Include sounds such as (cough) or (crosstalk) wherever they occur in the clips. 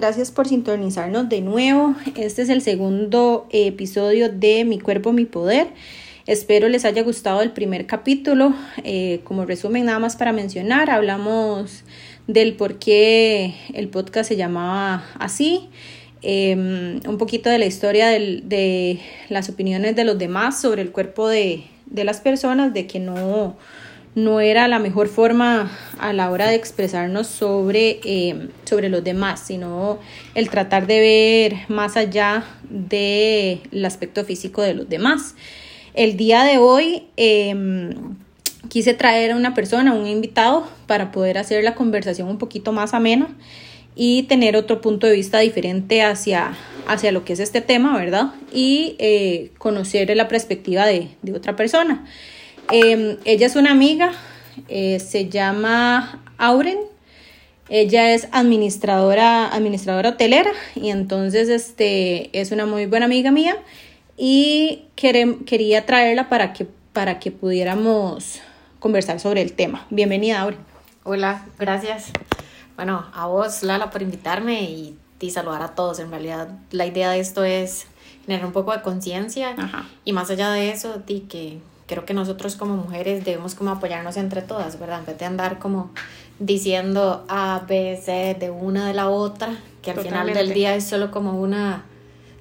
gracias por sintonizarnos de nuevo. Este es el segundo episodio de Mi cuerpo, mi poder. Espero les haya gustado el primer capítulo. Eh, como resumen, nada más para mencionar, hablamos del por qué el podcast se llamaba así. Em, un poquito de la historia de las opiniones de los demás sobre el cuerpo de, las personas, de que no, no era la mejor forma a la hora de expresarnos sobre, em, sobre los demás, sino el tratar de ver más allá del aspecto físico de los demás. El día de hoy em, quise traer a una persona, un invitado, para poder hacer la conversación un poquito más amena y tener otro punto de vista diferente hacia, hacia lo que es este tema, ¿verdad? Y eh, conocer la perspectiva de, otra persona. Em, ella es una amiga, eh, se llama Auren. Ella es administradora, administradora hotelera y entonces este, es una muy buena amiga mía y quería traerla para que, para que pudiéramos conversar sobre el tema. Bienvenida, Auren. Hola, gracias. Bueno, a vos, Lala, por invitarme y, saludar a todos. En realidad, la idea de esto es generar un poco de conciencia y más allá de eso, di que creo que nosotros como mujeres debemos como apoyarnos entre todas, ¿verdad? En vez de andar como diciendo A, B, C de una de la otra, que al final del día es solo como una,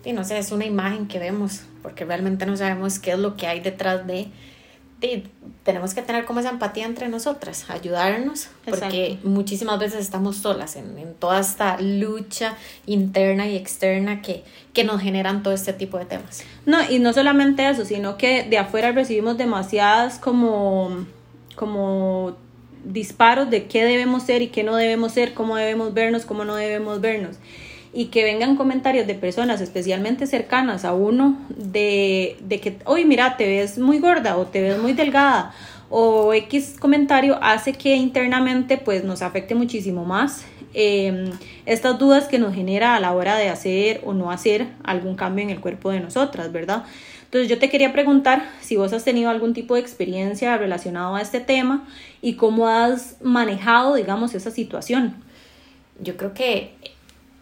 y no sé, es una imagen que vemos, porque realmente no sabemos qué es lo que hay detrás de tenemos que tener como esa empatía entre nosotras, ayudarnos, porque muchísimas veces estamos solas en, en, toda esta lucha interna y externa que, que nos generan todo este tipo de temas. No, y no solamente eso, sino que de afuera recibimos demasiadas como, como disparos de qué debemos ser y qué no debemos ser, cómo debemos vernos, cómo no debemos vernos y que vengan comentarios de personas especialmente cercanas a uno de, de que, oye, mira, te ves muy gorda o te ves muy delgada o X comentario hace que internamente pues nos afecte muchísimo más em, estas dudas que nos genera a la hora de hacer o no hacer algún cambio en el cuerpo de nosotras, ¿verdad? Entonces yo te quería preguntar si vos has tenido algún tipo de experiencia relacionado a este tema y cómo has manejado, digamos, esa situación. Yo creo que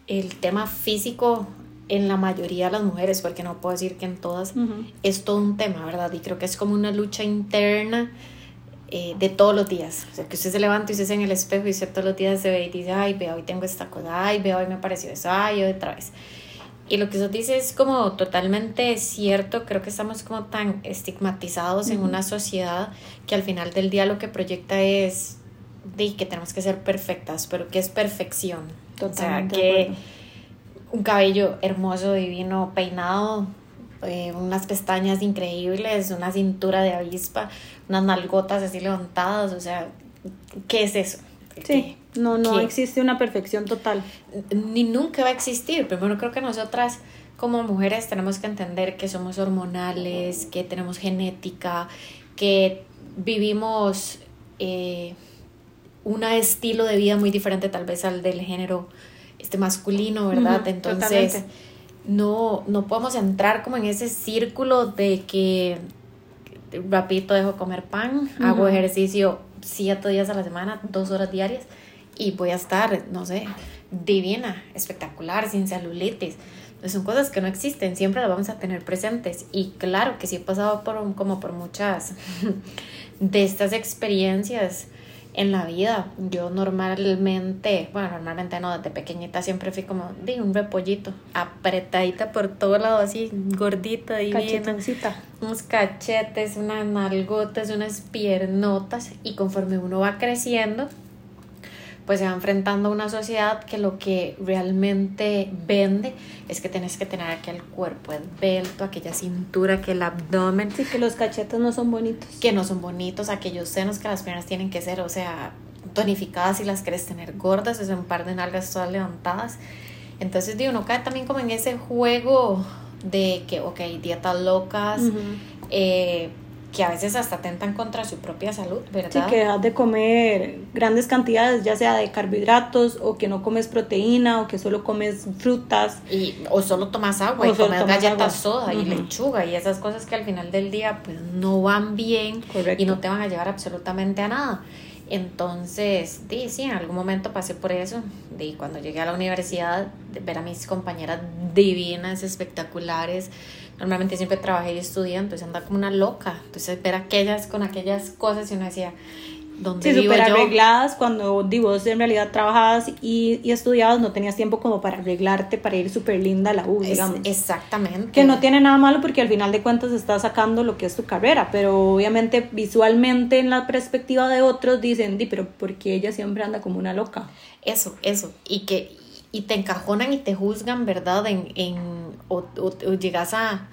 el tema físico en la mayoría de las mujeres, porque no puedo decir que en todas, es todo un tema, ¿verdad? Y creo que es como una lucha interna eh, de todos los días. O sea, que usted se levanta y se en el espejo y usted todos los días se ve y dice, ay, veo, hoy tengo esta cosa, ay, veo, hoy me pareció eso, ay, otra vez. Y lo que usted dice es como totalmente cierto, creo que estamos como tan estigmatizados en una sociedad que al final del día lo que proyecta es de que tenemos que ser perfectas, pero ¿qué es perfección? o sea, que un cabello hermoso, divino, peinado, eh, unas pestañas increíbles, una cintura de avispa, unas nalgotas así levantadas, o sea, ¿qué es eso? Sí, no, no existe una perfección total. Ni nunca va a existir. Primero creo que nosotras como mujeres tenemos que entender que somos hormonales, que tenemos genética, que vivimos eh, un estilo de vida muy diferente tal vez al del género este masculino, ¿verdad? Entonces, no, no podemos entrar como en ese círculo de que rapidito dejo comer pan, hago ejercicio siete días a la semana, dos horas diarias y voy a estar, no sé, divina, espectacular, sin celulitis. son cosas que no existen, siempre las vamos a tener presentes. Y claro que sí he pasado por, como por muchas (laughs) de estas experiencias en la vida. Yo normalmente, bueno, normalmente no, desde pequeñita siempre fui como de un repollito, apretadita por todo lado, así gordita, y Unos cachetes, unas nalgotas, unas piernotas. Y conforme uno va creciendo, pues se va enfrentando a una sociedad que lo que realmente vende es que tienes que tener aquel cuerpo esbelto, aquella cintura, que el abdomen. Sí, que los cachetes no son bonitos. Que no son bonitos, aquellos senos que las piernas tienen que ser, o sea, tonificadas si las quieres tener gordas, es un par de nalgas todas levantadas. Entonces, digo, uno cae también como en ese juego de que, ok, dietas locas, eh, que a veces hasta atentan contra su propia salud, ¿verdad? Sí, que dejas de comer grandes cantidades, ya sea de carbohidratos o que no comes proteína o que solo comes frutas. Y, o solo tomas agua y comes galletas soda y lechuga y esas cosas que al final del día pues no van bien y no te van a llevar absolutamente a nada. Entonces, sí, sí, en algún momento pasé por eso. Y cuando llegué a la universidad, ver a mis compañeras divinas, espectaculares, normalmente siempre trabajé y estudié, entonces andaba como una loca. Entonces ver aquellas con aquellas cosas y uno decía, ¿dónde sí, súper arregladas cuando digo, en realidad trabajabas y, y, estudiabas, no tenías tiempo como para arreglarte, para ir súper linda a la U, digamos. exactamente. Que no tiene nada malo porque al final de cuentas estás sacando lo que es tu carrera, pero obviamente visualmente en la perspectiva de otros dicen, di, pero porque ella siempre anda como una loca. Eso, eso. Y que y te encajonan y te juzgan, ¿verdad? En, en, o, llegas a,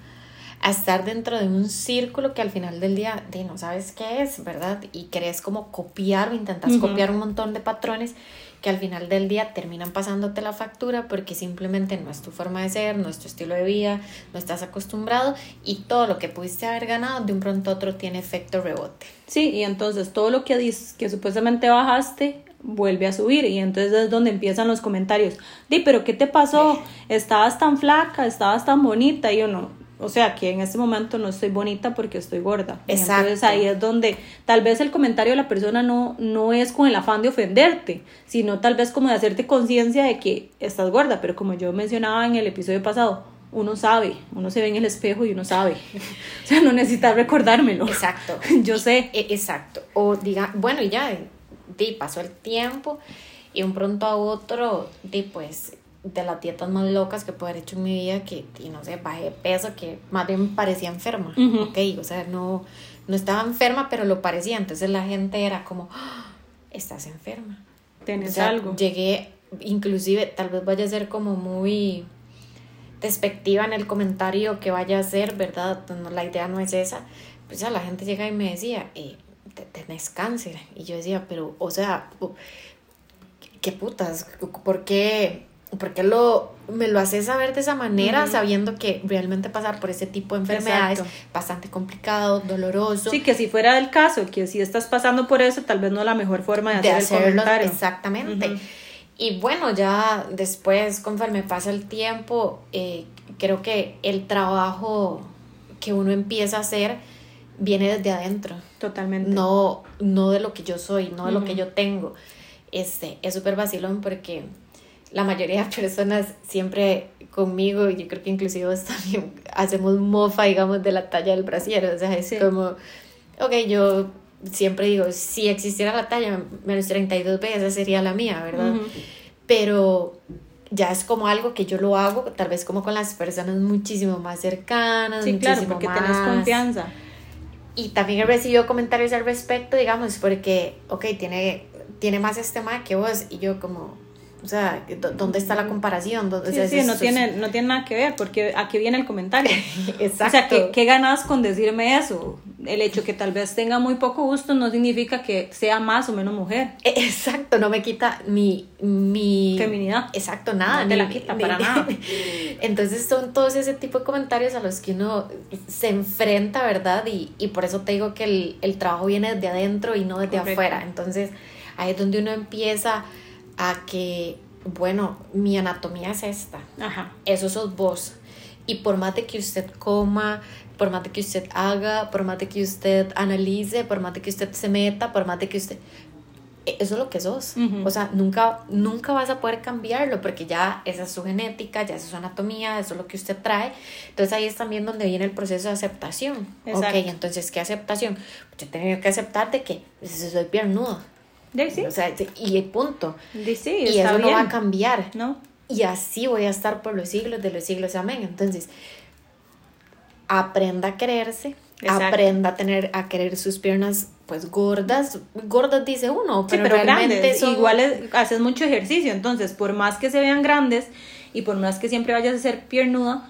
a, estar dentro de un círculo que al final del día de no sabes qué es, ¿verdad? Y crees como copiar o intentas copiar un montón de patrones que al final del día terminan pasándote la factura porque simplemente no es tu forma de ser, no es tu estilo de vida, no estás acostumbrado y todo lo que pudiste haber ganado de un pronto a otro tiene efecto rebote. Sí, y entonces todo lo que dices que supuestamente bajaste vuelve a subir y entonces es donde empiezan los comentarios. Di, pero ¿qué te pasó? Estabas tan flaca, estabas tan bonita y yo no. O sea, que en este momento no estoy bonita porque estoy gorda. Entonces ahí es donde tal vez el comentario de la persona no, no es con el afán de ofenderte, sino tal vez como de hacerte conciencia de que estás gorda. Pero como yo mencionaba en el episodio pasado, uno sabe, uno se ve en el espejo y uno sabe. (laughs) o sea, no necesitas recordármelo. Exacto. (laughs) yo sé. E, exacto. O diga, bueno, y ya, di, pasó el tiempo y un pronto a otro, di, pues, de las dietas más locas que puedo haber hecho en mi vida, que, y no sé, bajé peso, que más bien parecía enferma, ok, o sea, no, no estaba enferma, pero lo parecía, entonces la gente era como, ah, estás enferma. Tienes algo. Llegué, inclusive, tal vez vaya a ser como muy despectiva en el comentario que vaya a ser, ¿verdad? la idea no es esa. Pues a la gente llega y me decía, eh, tenés cáncer. Y yo decía, pero, o sea, ¿qué putas? ¿Por qué, por qué lo, me lo haces saber de esa manera, sabiendo que realmente pasar por ese tipo de enfermedades es bastante complicado, doloroso? Sí, que si fuera el caso, que si estás pasando por eso, tal vez no es la mejor forma de, hacer hacerlo, el Exactamente. Y bueno, ya después, conforme pasa el tiempo, eh, creo que el trabajo que uno empieza a hacer viene desde adentro. Totalmente. No, no de lo que yo soy, no de lo que yo tengo. Este, es súper vacilón porque la mayoría de personas siempre conmigo, y yo creo que inclusive también (laughs) hacemos mofa, digamos, de la talla del brasier. O sea, es como, ok, yo siempre digo, si existiera la talla menos 32 B, esa sería la mía, ¿verdad? Pero ya es como algo que yo lo hago, tal vez como con las personas muchísimo más cercanas. Sí, claro, porque tienes confianza. Y también he recibido comentarios al respecto, digamos, porque, ok, tiene, tiene más estima que vos, y yo como, o sea, ¿dónde está la comparación? sí, sí, no, tiene, no tiene nada que ver, porque aquí viene el comentario. Exacto. (laughs) O sea, ¿qué, ¿qué, ganas con decirme eso? El hecho que tal vez tenga muy poco gusto no significa que sea más o menos mujer. E, exacto, no me quita mi... mi Feminidad. Exacto, nada. No te la quita para (laughs) nada. Entonces son todos ese tipo de comentarios a los que uno se enfrenta, ¿verdad? Y, y por eso te digo que el, el trabajo viene desde adentro y no desde afuera. Entonces ahí es donde uno empieza a que, bueno, mi anatomía es esta. Ajá. Eso sos vos. Y por más de que usted coma, por más de que usted haga, por más de que usted analice, por más de que usted se meta, por más de que usted... E, eso es lo que sos. O sea, nunca, nunca vas a poder cambiarlo porque ya esa es su genética, ya esa es su anatomía, eso es lo que usted trae. Entonces ahí es también donde viene el proceso de aceptación. Exacto. Ok, entonces, ¿qué aceptación? Pues yo tengo que aceptar de que pues, soy piernudo o sea, y punto. y eso no va a cambiar. ¿no? Y así voy a estar por los siglos de los siglos. Amén. Entonces, aprenda a quererse. Aprenda a tener a querer sus piernas pues gordas, gordas dice uno, pero, realmente grandes. Igual haces mucho ejercicio, entonces por más que se vean grandes y por más que siempre vayas a ser piernuda,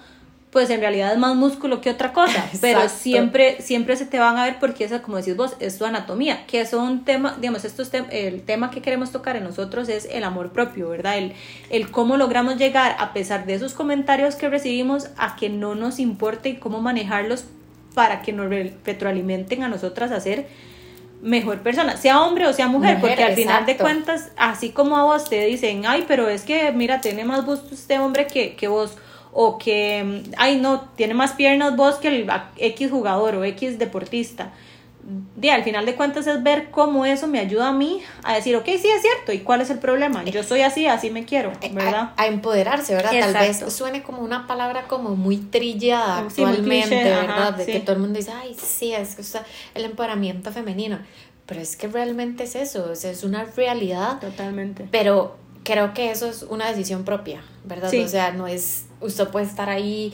pues en realidad es más músculo que otra cosa, (laughs) pero siempre, siempre se te van a ver porque esa, como decís vos, es tu anatomía, que es un tema, digamos, esto es el tema que queremos tocar en nosotros es el amor propio, ¿verdad? El, el cómo logramos llegar, a pesar de esos comentarios que recibimos, a que no nos importe y cómo manejarlos para que nos retroalimenten a nosotras a ser mejor persona, sea hombre o sea mujer, porque al final de cuentas, así como a vos te dicen, ay, pero es que, mira, tiene más gusto este hombre que, que vos, o que, ay, no, tiene más piernas vos que el X jugador o X deportista de, al final de cuentas es ver cómo eso me ayuda a mí a decir, ok, sí es cierto, ¿y cuál es el problema? Yo soy así, así me quiero, eh, ¿verdad? A, empoderarse, ¿verdad? Tal vez suene como una palabra como muy trillada actualmente, ¿verdad? de que todo el mundo dice, ay, sí, es que el empoderamiento femenino. Pero es que realmente es eso, es una realidad. Totalmente. Pero creo que eso es una decisión propia, ¿verdad? O sea, no es, usted puede estar ahí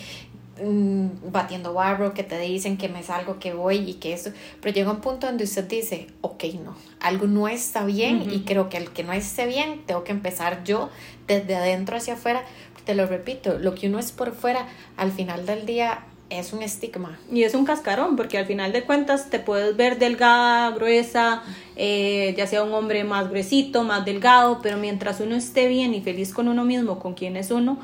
Mm, batiendo barro, que te dicen que me salgo, que voy y que esto, pero llega un punto donde usted dice, ok, no, algo no está bien y creo que el que no esté bien, tengo que empezar yo desde adentro hacia afuera, te lo repito, lo que uno es por fuera, al final del día es un estigma. Y es un cascarón, porque al final de cuentas te puedes ver delgada, gruesa, eh, ya sea un hombre más gruesito, más delgado, pero mientras uno esté bien y feliz con uno mismo, con quien es uno,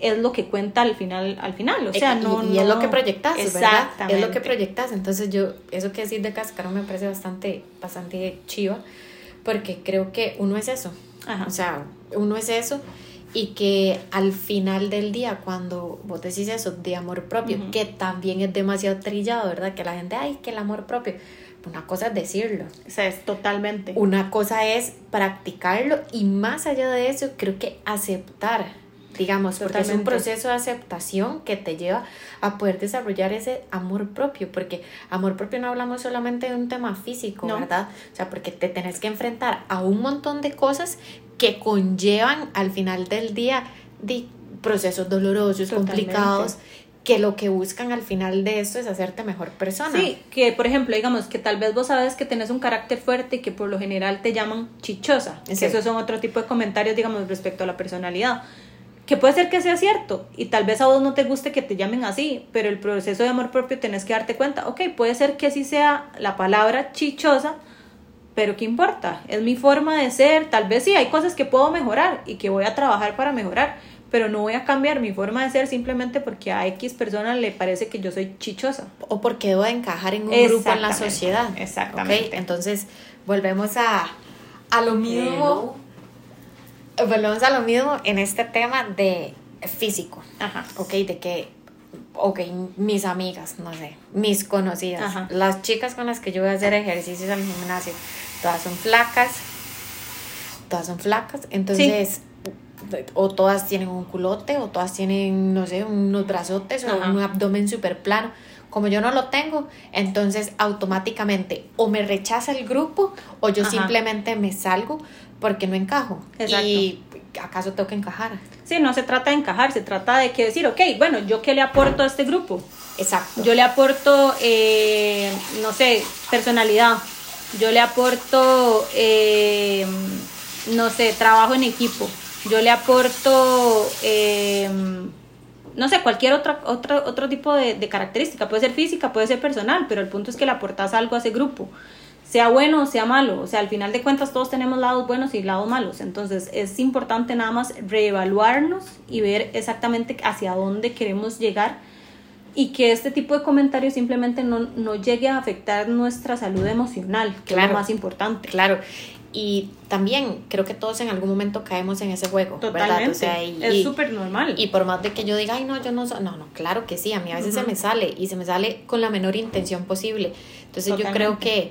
es lo que cuenta al final, al final, o sea, no... Y, es lo que proyectas, ¿verdad? Es lo que proyectas, entonces yo, eso que decir de cascarón me parece bastante, bastante chiva, porque creo que uno es eso, o sea, uno es eso, y que al final del día, cuando vos decís eso de amor propio, que también es demasiado trillado, ¿verdad? Que la gente, ay, que el amor propio, una cosa es decirlo. O sea, es totalmente. Una cosa es practicarlo y más allá de eso, creo que aceptar digamos, porque es un proceso de aceptación que te lleva a poder desarrollar ese amor propio, porque amor propio no hablamos solamente de un tema físico, ¿verdad? O sea, porque te tenés que enfrentar a un montón de cosas que conllevan al final del día de procesos dolorosos, complicados, que lo que buscan al final de esto es hacerte mejor persona. Sí, que por ejemplo, digamos que tal vez vos sabes que tenés un carácter fuerte y que por lo general te llaman chichosa. esos son otro tipo de comentarios, digamos, respecto a la personalidad que puede ser que sea cierto y tal vez a vos no te guste que te llamen así, pero el proceso de amor propio tenés que darte cuenta, ok, puede ser que así sea la palabra chichosa, pero ¿qué importa? Es mi forma de ser, tal vez sí, hay cosas que puedo mejorar y que voy a trabajar para mejorar, pero no voy a cambiar mi forma de ser simplemente porque a X persona le parece que yo soy chichosa. O porque debo de encajar en un grupo en la sociedad. Exactamente. Entonces, volvemos a, a lo mismo volvemos a lo mismo en este tema de físico. Ajá. Ok, de que, ok, mis amigas, no sé, mis conocidas, las chicas con las que yo voy a hacer ejercicios al gimnasio, todas son flacas, todas son flacas, entonces, o todas tienen un culote, o todas tienen, no sé, unos brazotes, o un abdomen súper plano. Como yo no lo tengo, entonces automáticamente o me rechaza el grupo o yo simplemente me salgo porque no encajo. Exacto. Y acaso tengo que encajar. Sí, no se trata de encajar, se trata de que decir, ok, bueno, ¿yo qué le aporto a este grupo? Exacto. Yo le aporto, eh, no sé, personalidad. Yo le aporto, eh, no sé, trabajo en equipo. Yo le aporto, eh, no sé, cualquier otra, otro, otro tipo de, de característica. Puede ser física, puede ser personal, pero el punto es que le aportas algo a ese grupo sea bueno o sea malo. O sea, al final de cuentas todos tenemos lados buenos y lados malos. Entonces es importante nada más reevaluarnos y ver exactamente hacia dónde queremos llegar y que este tipo de comentarios simplemente no, no llegue a afectar nuestra salud emocional, que es lo más importante. Claro. Y también creo que todos en algún momento caemos en ese juego. Totalmente. es súper normal. Y por más de que yo diga, ay, no, yo no, no, no, claro que sí, a mí a veces se me sale y se me sale con la menor intención posible. Entonces yo creo que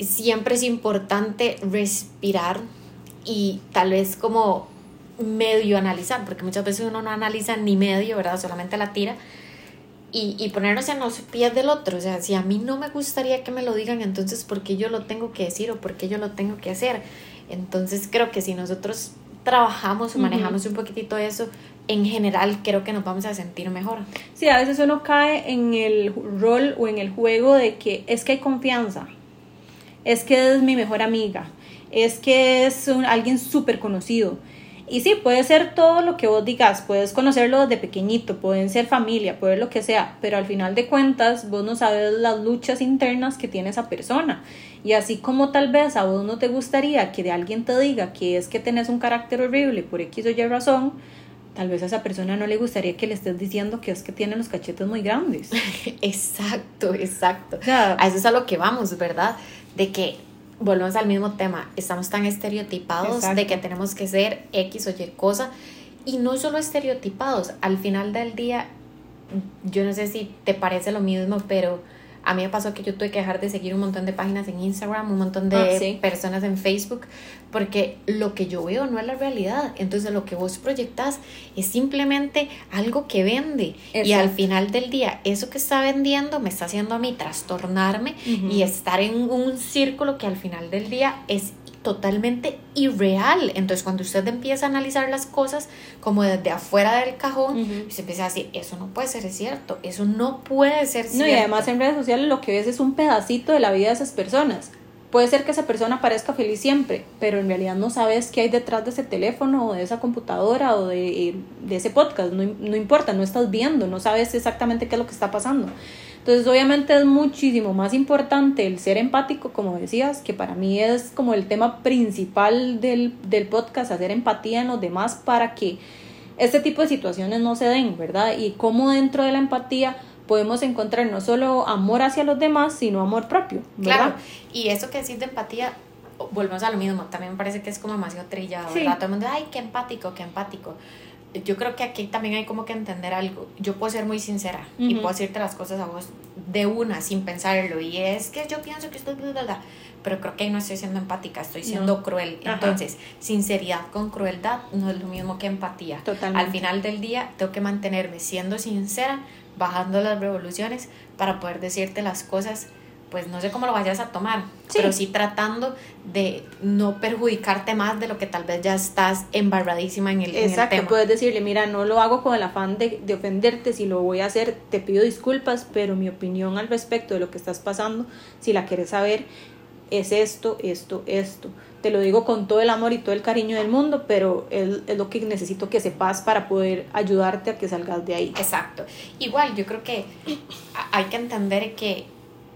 siempre es importante respirar y tal vez como medio analizar, porque muchas veces uno no analiza ni medio, ¿verdad? Solamente la tira. Y, y ponernos en los pies del otro. O sea, si a mí no me gustaría que me lo digan, entonces ¿por qué yo lo tengo que decir o por qué yo lo tengo que hacer? Entonces creo que si nosotros trabajamos o manejamos un poquitito eso, en general creo que nos vamos a sentir mejor. Sí, a veces uno cae en el rol o en el juego de que es que hay confianza es que es mi mejor amiga, es que es alguien súper conocido. Y sí, puede ser todo lo que vos digas, puedes conocerlo desde pequeñito, pueden ser familia, puede lo que sea, pero al final de cuentas vos no sabes las luchas internas que tiene esa persona. Y así como tal vez a vos no te gustaría que de alguien te diga que es que tenés un carácter horrible por X o Y razón, tal vez a esa persona no le gustaría que le estés diciendo que es que tiene los cachetes muy grandes. (laughs) exacto, exacto. a eso es a lo que vamos, ¿verdad? De que volvemos al mismo tema, estamos tan estereotipados de que tenemos que ser X o Y cosa y no solo estereotipados, al final del día, yo no sé si te parece lo mismo, pero a mí me pasó que yo tuve que dejar de seguir un montón de páginas en Instagram, un montón de ah, personas en Facebook, porque lo que yo veo no es la realidad. Entonces lo que vos proyectas es simplemente algo que vende. Y al final del día, eso que está vendiendo me está haciendo a mí trastornarme y estar en un círculo que al final del día es totalmente irreal. Entonces, cuando usted empieza a analizar las cosas como desde afuera del cajón, se empieza a decir, eso no puede ser cierto, eso no puede ser cierto. No, y además en redes sociales lo que ves es un pedacito de la vida de esas personas. Puede ser que esa persona parezca feliz siempre, pero en realidad no sabes qué hay detrás de ese teléfono o de esa computadora o de, de ese podcast. No, no importa, no estás viendo, no sabes exactamente qué es lo que está pasando. Entonces, obviamente es muchísimo más importante el ser empático, como decías, que para mí es como el tema principal del, del podcast, hacer empatía en los demás para que este tipo de situaciones no se den, ¿verdad? Y cómo dentro de la empatía podemos encontrar no solo amor hacia los demás, sino amor propio. ¿verdad? Claro, y eso que decís de empatía, volvemos a lo mismo, también me parece que es como demasiado trillado, ¿verdad? Todo el mundo, ay, qué empático, qué empático yo creo que aquí también hay como que entender algo. Yo puedo ser muy sincera y puedo decirte las cosas a vos de una, sin pensarlo. Y es que yo pienso que estoy... Pero creo que ahí no estoy siendo empática, estoy siendo cruel. Entonces, sinceridad con crueldad no es lo mismo que empatía. Totalmente. Al final del día, tengo que mantenerme siendo sincera, bajando las revoluciones para poder decirte las cosas pues no sé cómo lo vayas a tomar, pero sí tratando de no perjudicarte más de lo que tal vez ya estás embarradísima en el, Exacto, en el puedes decirle, mira, no lo hago con el afán de, de, ofenderte, si lo voy a hacer, te pido disculpas, pero mi opinión al respecto de lo que estás pasando, si la quieres saber, es esto, esto, esto. Te lo digo con todo el amor y todo el cariño del mundo, pero es, es lo que necesito que sepas para poder ayudarte a que salgas de ahí. Exacto. Igual, yo creo que hay que entender que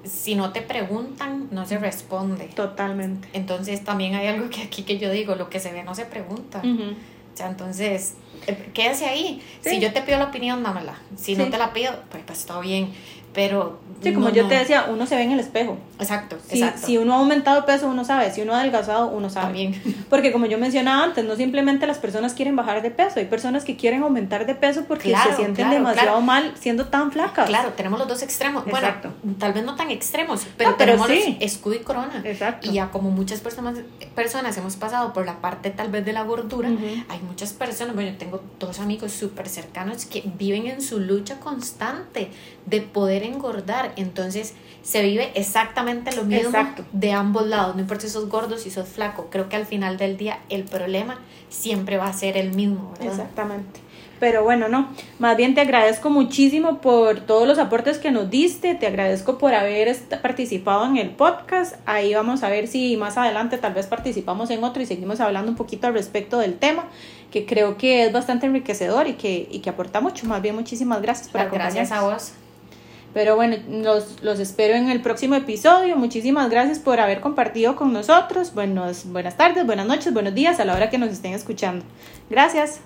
si no te preguntan, no se responde. Totalmente. Entonces también hay algo que aquí que yo digo, lo que se ve no se pregunta. O sea, entonces, eh, quédese ahí. Si yo te pido la opinión, dámela. Si no te la pido, pues, pues todo bien. Pero. Sí, como yo te decía, uno se ve en el espejo. Exacto, si, exacto. Si uno ha aumentado peso, uno sabe. Si uno ha adelgazado, uno sabe. También. (laughs) Porque como yo mencionaba antes, no simplemente las personas quieren bajar de peso. Hay personas que quieren aumentar de peso porque se sienten demasiado mal siendo tan flacas. Claro, tenemos los dos extremos. Exacto. Bueno, tal vez no tan extremos, pero, tenemos escudo y corona. Exacto. Y ya como muchas personas, personas hemos pasado por la parte tal vez de la gordura, hay muchas personas, bueno, yo tengo dos amigos súper cercanos que viven en su lucha constante de poder engordar. Entonces se vive exactamente lo mismo de ambos lados. No importa si sos gordo, si sos flaco. Creo que al final del día el problema siempre va a ser el mismo. Exactamente. Pero bueno, no, más bien te agradezco muchísimo por todos los aportes que nos diste, te agradezco por haber participado en el podcast, ahí vamos a ver si más adelante tal vez participamos en otro y seguimos hablando un poquito al respecto del tema, que creo que es bastante enriquecedor y que, y que aporta mucho, más bien muchísimas gracias por acompañarnos. Gracias a vos. Pero bueno, los, los espero en el próximo episodio. Muchísimas gracias por haber compartido con nosotros. Buenos, buenas tardes, buenas noches, buenos días a la hora que nos estén escuchando. Gracias.